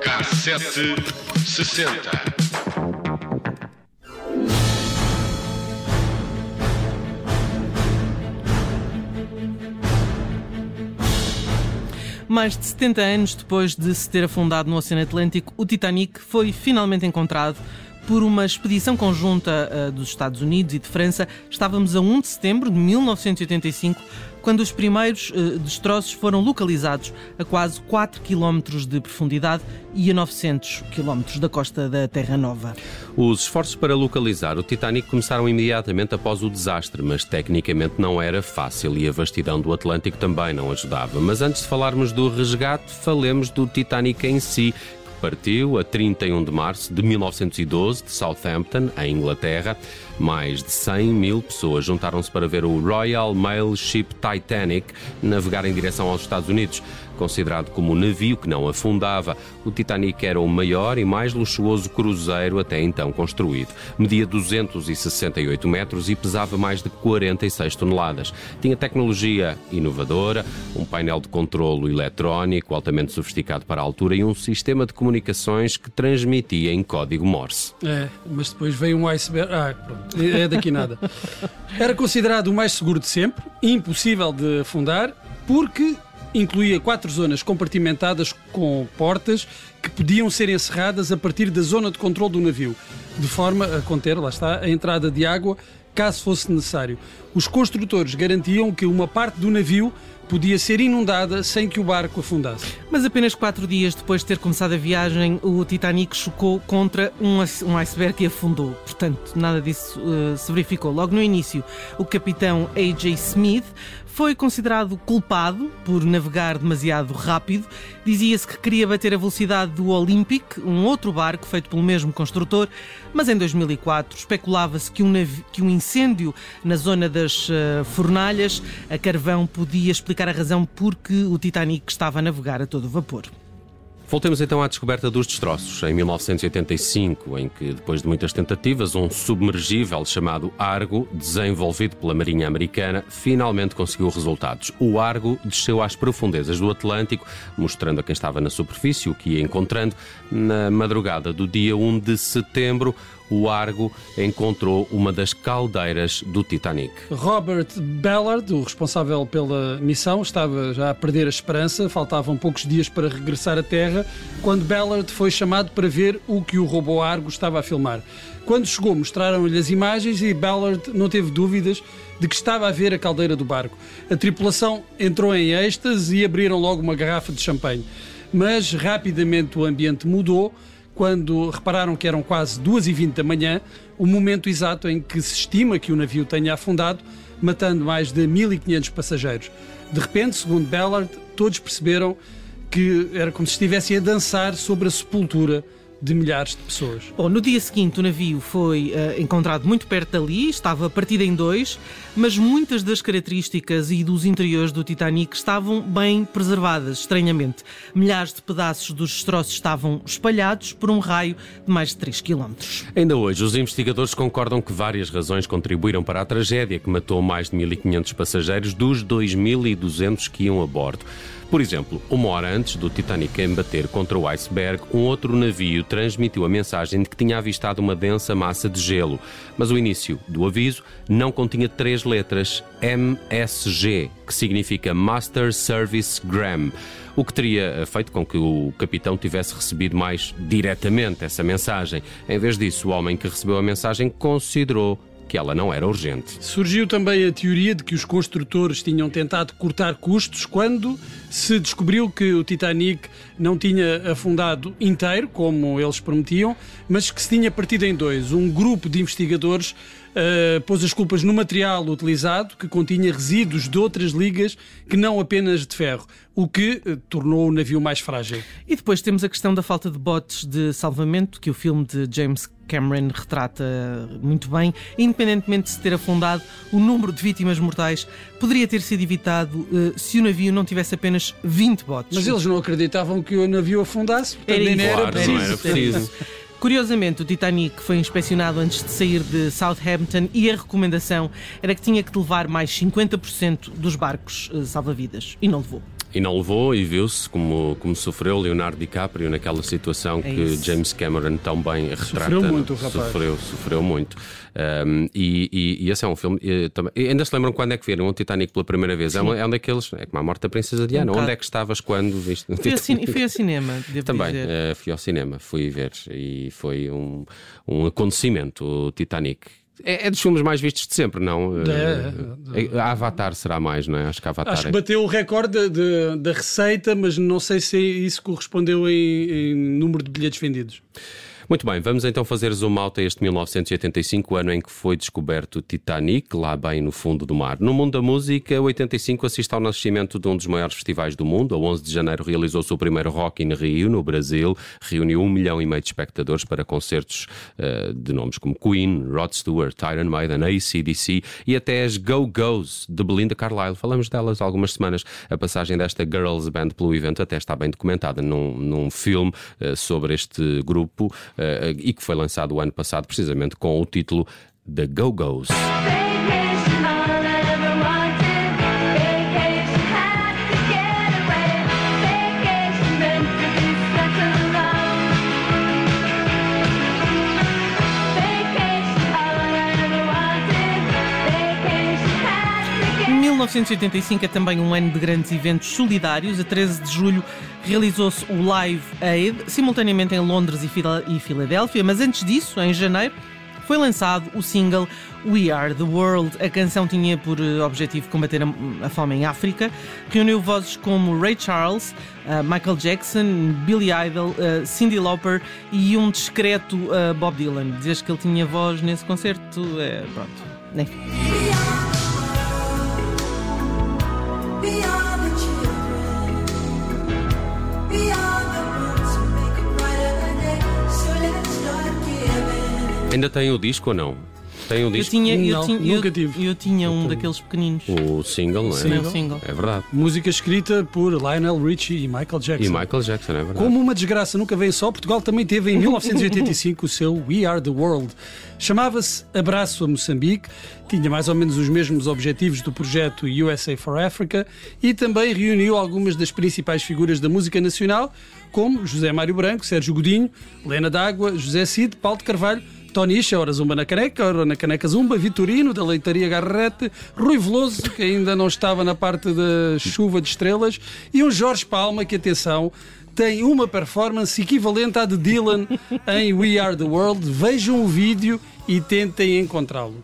Cassete sessenta. Mais de 70 anos depois de se ter afundado no Oceano Atlântico, o Titanic foi finalmente encontrado por uma expedição conjunta uh, dos Estados Unidos e de França. Estávamos a 1 de setembro de 1985, quando os primeiros uh, destroços foram localizados a quase 4 km de profundidade e a 900 km da costa da Terra Nova. Os esforços para localizar o Titanic começaram imediatamente após o desastre, mas tecnicamente não era fácil e a vastidão do Atlântico também não ajudava. Mas antes de falarmos do resgate, falemos do Titanic em si, partiu a 31 de março de 1912 de Southampton, em Inglaterra. Mais de 100 mil pessoas juntaram-se para ver o Royal Mail Ship Titanic navegar em direção aos Estados Unidos. Considerado como um navio que não afundava, o Titanic era o maior e mais luxuoso cruzeiro até então construído. Media 268 metros e pesava mais de 46 toneladas. Tinha tecnologia inovadora, um painel de controlo eletrónico altamente sofisticado para a altura e um sistema de comunicações que transmitia em código Morse. É, mas depois veio um iceberg. Ah, pronto, é daqui nada. Era considerado o mais seguro de sempre, impossível de afundar, porque incluía quatro zonas compartimentadas com portas que podiam ser encerradas a partir da zona de controle do navio, de forma a conter, lá está, a entrada de água caso fosse necessário. Os construtores garantiam que uma parte do navio podia ser inundada sem que o barco afundasse. Mas apenas quatro dias depois de ter começado a viagem, o Titanic chocou contra um, um iceberg e afundou. Portanto, nada disso uh, se verificou. Logo no início, o capitão A.J. Smith foi considerado culpado por navegar demasiado rápido. Dizia-se que queria bater a velocidade do Olympic, um outro barco feito pelo mesmo construtor, mas em 2004 especulava-se que, um que um incêndio na zona das uh, fornalhas a carvão podia explicar a razão por que o Titanic estava a navegar a todo vapor. Voltemos então à descoberta dos destroços. Em 1985, em que, depois de muitas tentativas, um submergível chamado Argo, desenvolvido pela Marinha Americana, finalmente conseguiu resultados. O Argo desceu às profundezas do Atlântico, mostrando a quem estava na superfície o que ia encontrando. Na madrugada do dia 1 de setembro, o Argo encontrou uma das caldeiras do Titanic. Robert Ballard, o responsável pela missão, estava já a perder a esperança, faltavam poucos dias para regressar à Terra, quando Ballard foi chamado para ver o que o robô Argo estava a filmar. Quando chegou, mostraram-lhe as imagens e Ballard não teve dúvidas de que estava a ver a caldeira do barco. A tripulação entrou em êxtase e abriram logo uma garrafa de champanhe. Mas rapidamente o ambiente mudou quando repararam que eram quase 2h20 da manhã, o momento exato em que se estima que o navio tenha afundado, matando mais de 1.500 passageiros. De repente, segundo Ballard, todos perceberam que era como se estivessem a dançar sobre a sepultura de milhares de pessoas. Bom, no dia seguinte o navio foi uh, encontrado muito perto dali, estava partido em dois, mas muitas das características e dos interiores do Titanic estavam bem preservadas, estranhamente. Milhares de pedaços dos destroços estavam espalhados por um raio de mais de 3 km. Ainda hoje, os investigadores concordam que várias razões contribuíram para a tragédia que matou mais de 1.500 passageiros dos 2.200 que iam a bordo. Por exemplo, uma hora antes do Titanic embater contra o iceberg, um outro navio transmitiu a mensagem de que tinha avistado uma densa massa de gelo. Mas o início do aviso não continha três letras MSG, que significa Master Service Gram o que teria feito com que o capitão tivesse recebido mais diretamente essa mensagem. Em vez disso, o homem que recebeu a mensagem considerou que ela não era urgente. Surgiu também a teoria de que os construtores tinham tentado cortar custos quando se descobriu que o Titanic não tinha afundado inteiro, como eles prometiam, mas que se tinha partido em dois. Um grupo de investigadores uh, pôs as culpas no material utilizado, que continha resíduos de outras ligas que não apenas de ferro, o que uh, tornou o navio mais frágil. E depois temos a questão da falta de botes de salvamento, que o filme de James Cameron retrata muito bem. Independentemente de se ter afundado, o número de vítimas mortais poderia ter sido evitado uh, se o navio não tivesse apenas 20 botes. Mas eles não acreditavam que o navio afundasse, era, nem era preciso. Não era preciso. Curiosamente, o Titanic foi inspecionado antes de sair de Southampton e a recomendação era que tinha que levar mais 50% dos barcos eh, salva-vidas. E não levou. E não levou e viu-se como, como sofreu Leonardo DiCaprio naquela situação É que. James Cameron tão bem retrata. Sofreu muito o rapaz. Sofreu, sofreu muito. Um, e, e- e esse é um filme. eh, também, e ainda se lembram quando é que viram o Titanic pela primeira vez? É um, é um daqueles. É como a morte da Princesa Diana. Um Onde é que estavas quando viste o Fui ao, cin- Titanic? fui ao cinema, devo Também, dizer. eh, fui ao cinema, fui ver e foi um, um acontecimento o Titanic. É, é dos filmes mais vistos de sempre, não? É, Eh, a Avatar será mais, não é? Acho que Avatar Acho é. que bateu o recorde de- da receita, mas não sei se isso correspondeu em, em número de bilhetes vendidos. Muito bem, vamos então fazer zoom out a este 1985, ano em que foi descoberto o Titanic, lá bem no fundo do mar. No mundo da música, 85 assiste ao nascimento de um dos maiores festivais do mundo. A 11 de janeiro realizou-se o primeiro Rock in Rio, no Brasil. Reuniu um milhão e meio de espectadores para concertos eh, de nomes como Queen, Rod Stewart, Iron Maiden, AC/DC e até as Go-Go's de Belinda Carlisle. Falamos delas há algumas semanas. A passagem desta Girls Band pelo evento até está bem documentada num, num filme eh, sobre este grupo e que foi lançado o ano passado precisamente com o título The Go-Go's. 1985 é também um ano de grandes eventos solidários. A 13 de julho realizou-se o Live Aid, simultaneamente em Londres e e Filadélfia, mas antes disso, em janeiro, foi lançado o single We Are the World. A canção tinha por eh, objetivo combater a, fome em África. Reuniu vozes como Ray Charles, eh, Michael Jackson, Billy Idol, eh, Cyndi Lauper e um discreto eh, Bob Dylan. Dizes que ele tinha voz nesse concerto? É, pronto. Né? Ainda tem o disco ou não? Tem o Eu disco? tinha, eu Não, tinha, nunca eu, tive. eu tinha um daqueles pequeninos. O single, não é? Também o single. É verdade. Música escrita por Lionel Richie e Michael Jackson. E Michael Jackson, é verdade. Como uma desgraça nunca vem só, Portugal também teve em 1985 o seu We Are the World. Chamava-se Abraço a Moçambique, tinha mais ou menos os mesmos objetivos do projeto USA for Africa e também reuniu algumas das principais figuras da música nacional, como José Mário Branco, Sérgio Godinho, Lena D'Água, José Cid, Paulo de Carvalho. Tony Isha, ora Zumba na Caneca, ora na Caneca Zumba, Vitorino, da Leitaria Garrete, Rui Veloso, que ainda não estava na parte da chuva de estrelas, e um Jorge Palma, que, atenção, tem uma performance equivalente à de Dylan em We Are the World. Vejam o vídeo e tentem encontrá-lo.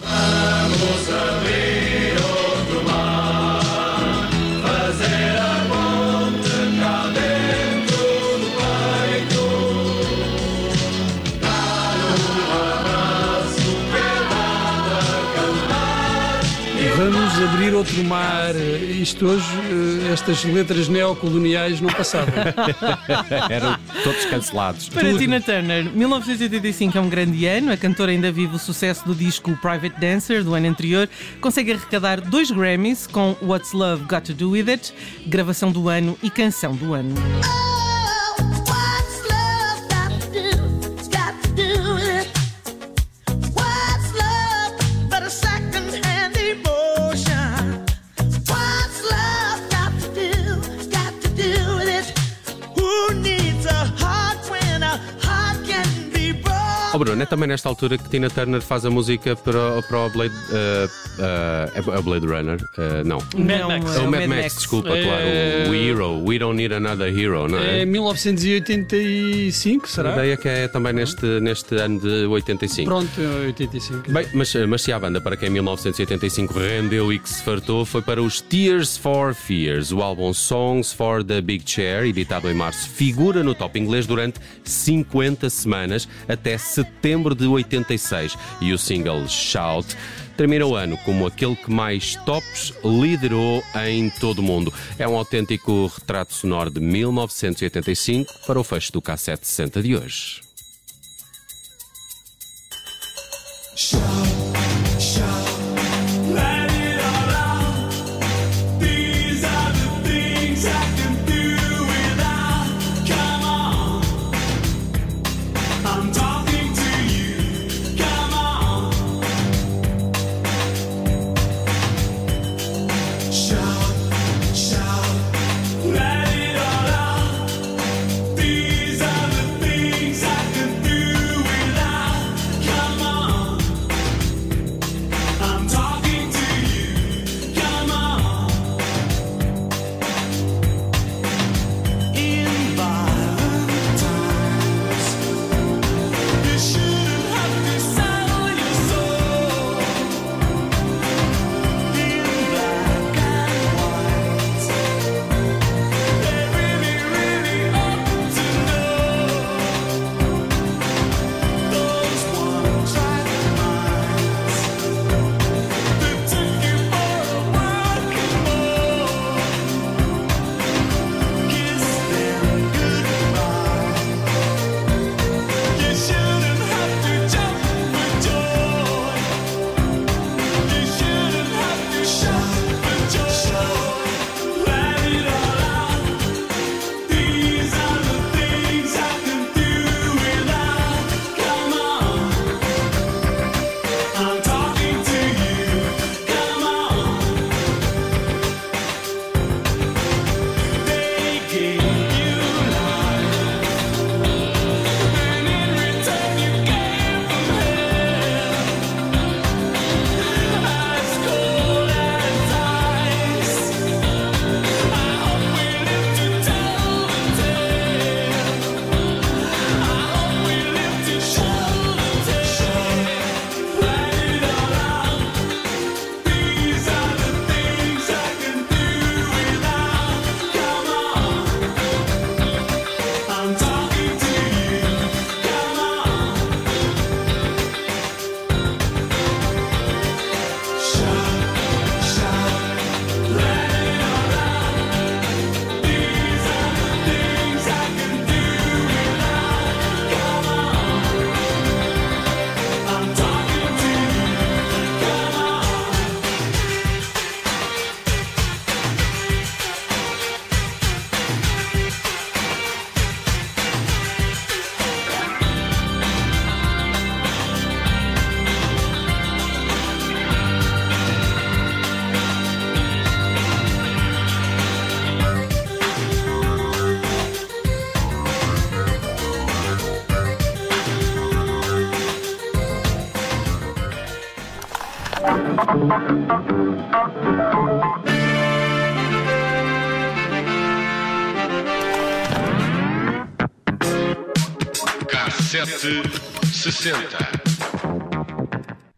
Vamos abrir outro mar. Isto hoje, eh, estas letras neocoloniais não passavam. Eram todos cancelados. Para Tina Turner, 1985 é um grande ano. A cantora ainda vive o sucesso do disco Private Dancer do ano anterior. Consegue arrecadar dois Grammys com What's Love Got to Do With It, gravação do ano e canção do ano. Oh Bruno, é também nesta altura que Tina Turner faz a música para, o- para o Blade, eh, eh, é o Blade Runner? Eh, não. Mad Max. É é o Mad Max, desculpa, É- claro. O Hero. We don't need another hero, não é? É 1985, A será? ideia que é também neste, neste ano de 85. Pronto, é 85. Bem, mas, mas se a banda para quem em 1985 rendeu e que se fartou foi para os Tears for Fears. O álbum Songs for the Big Chair, editado em março, figura no top inglês durante 50 semanas até setembro de 86. E o single Shout termina o ano como aquele que mais tops liderou em todo o mundo. É um autêntico retrato sonoro de 1985 para o fecho do cassete 60 de hoje. Let Cassete 60.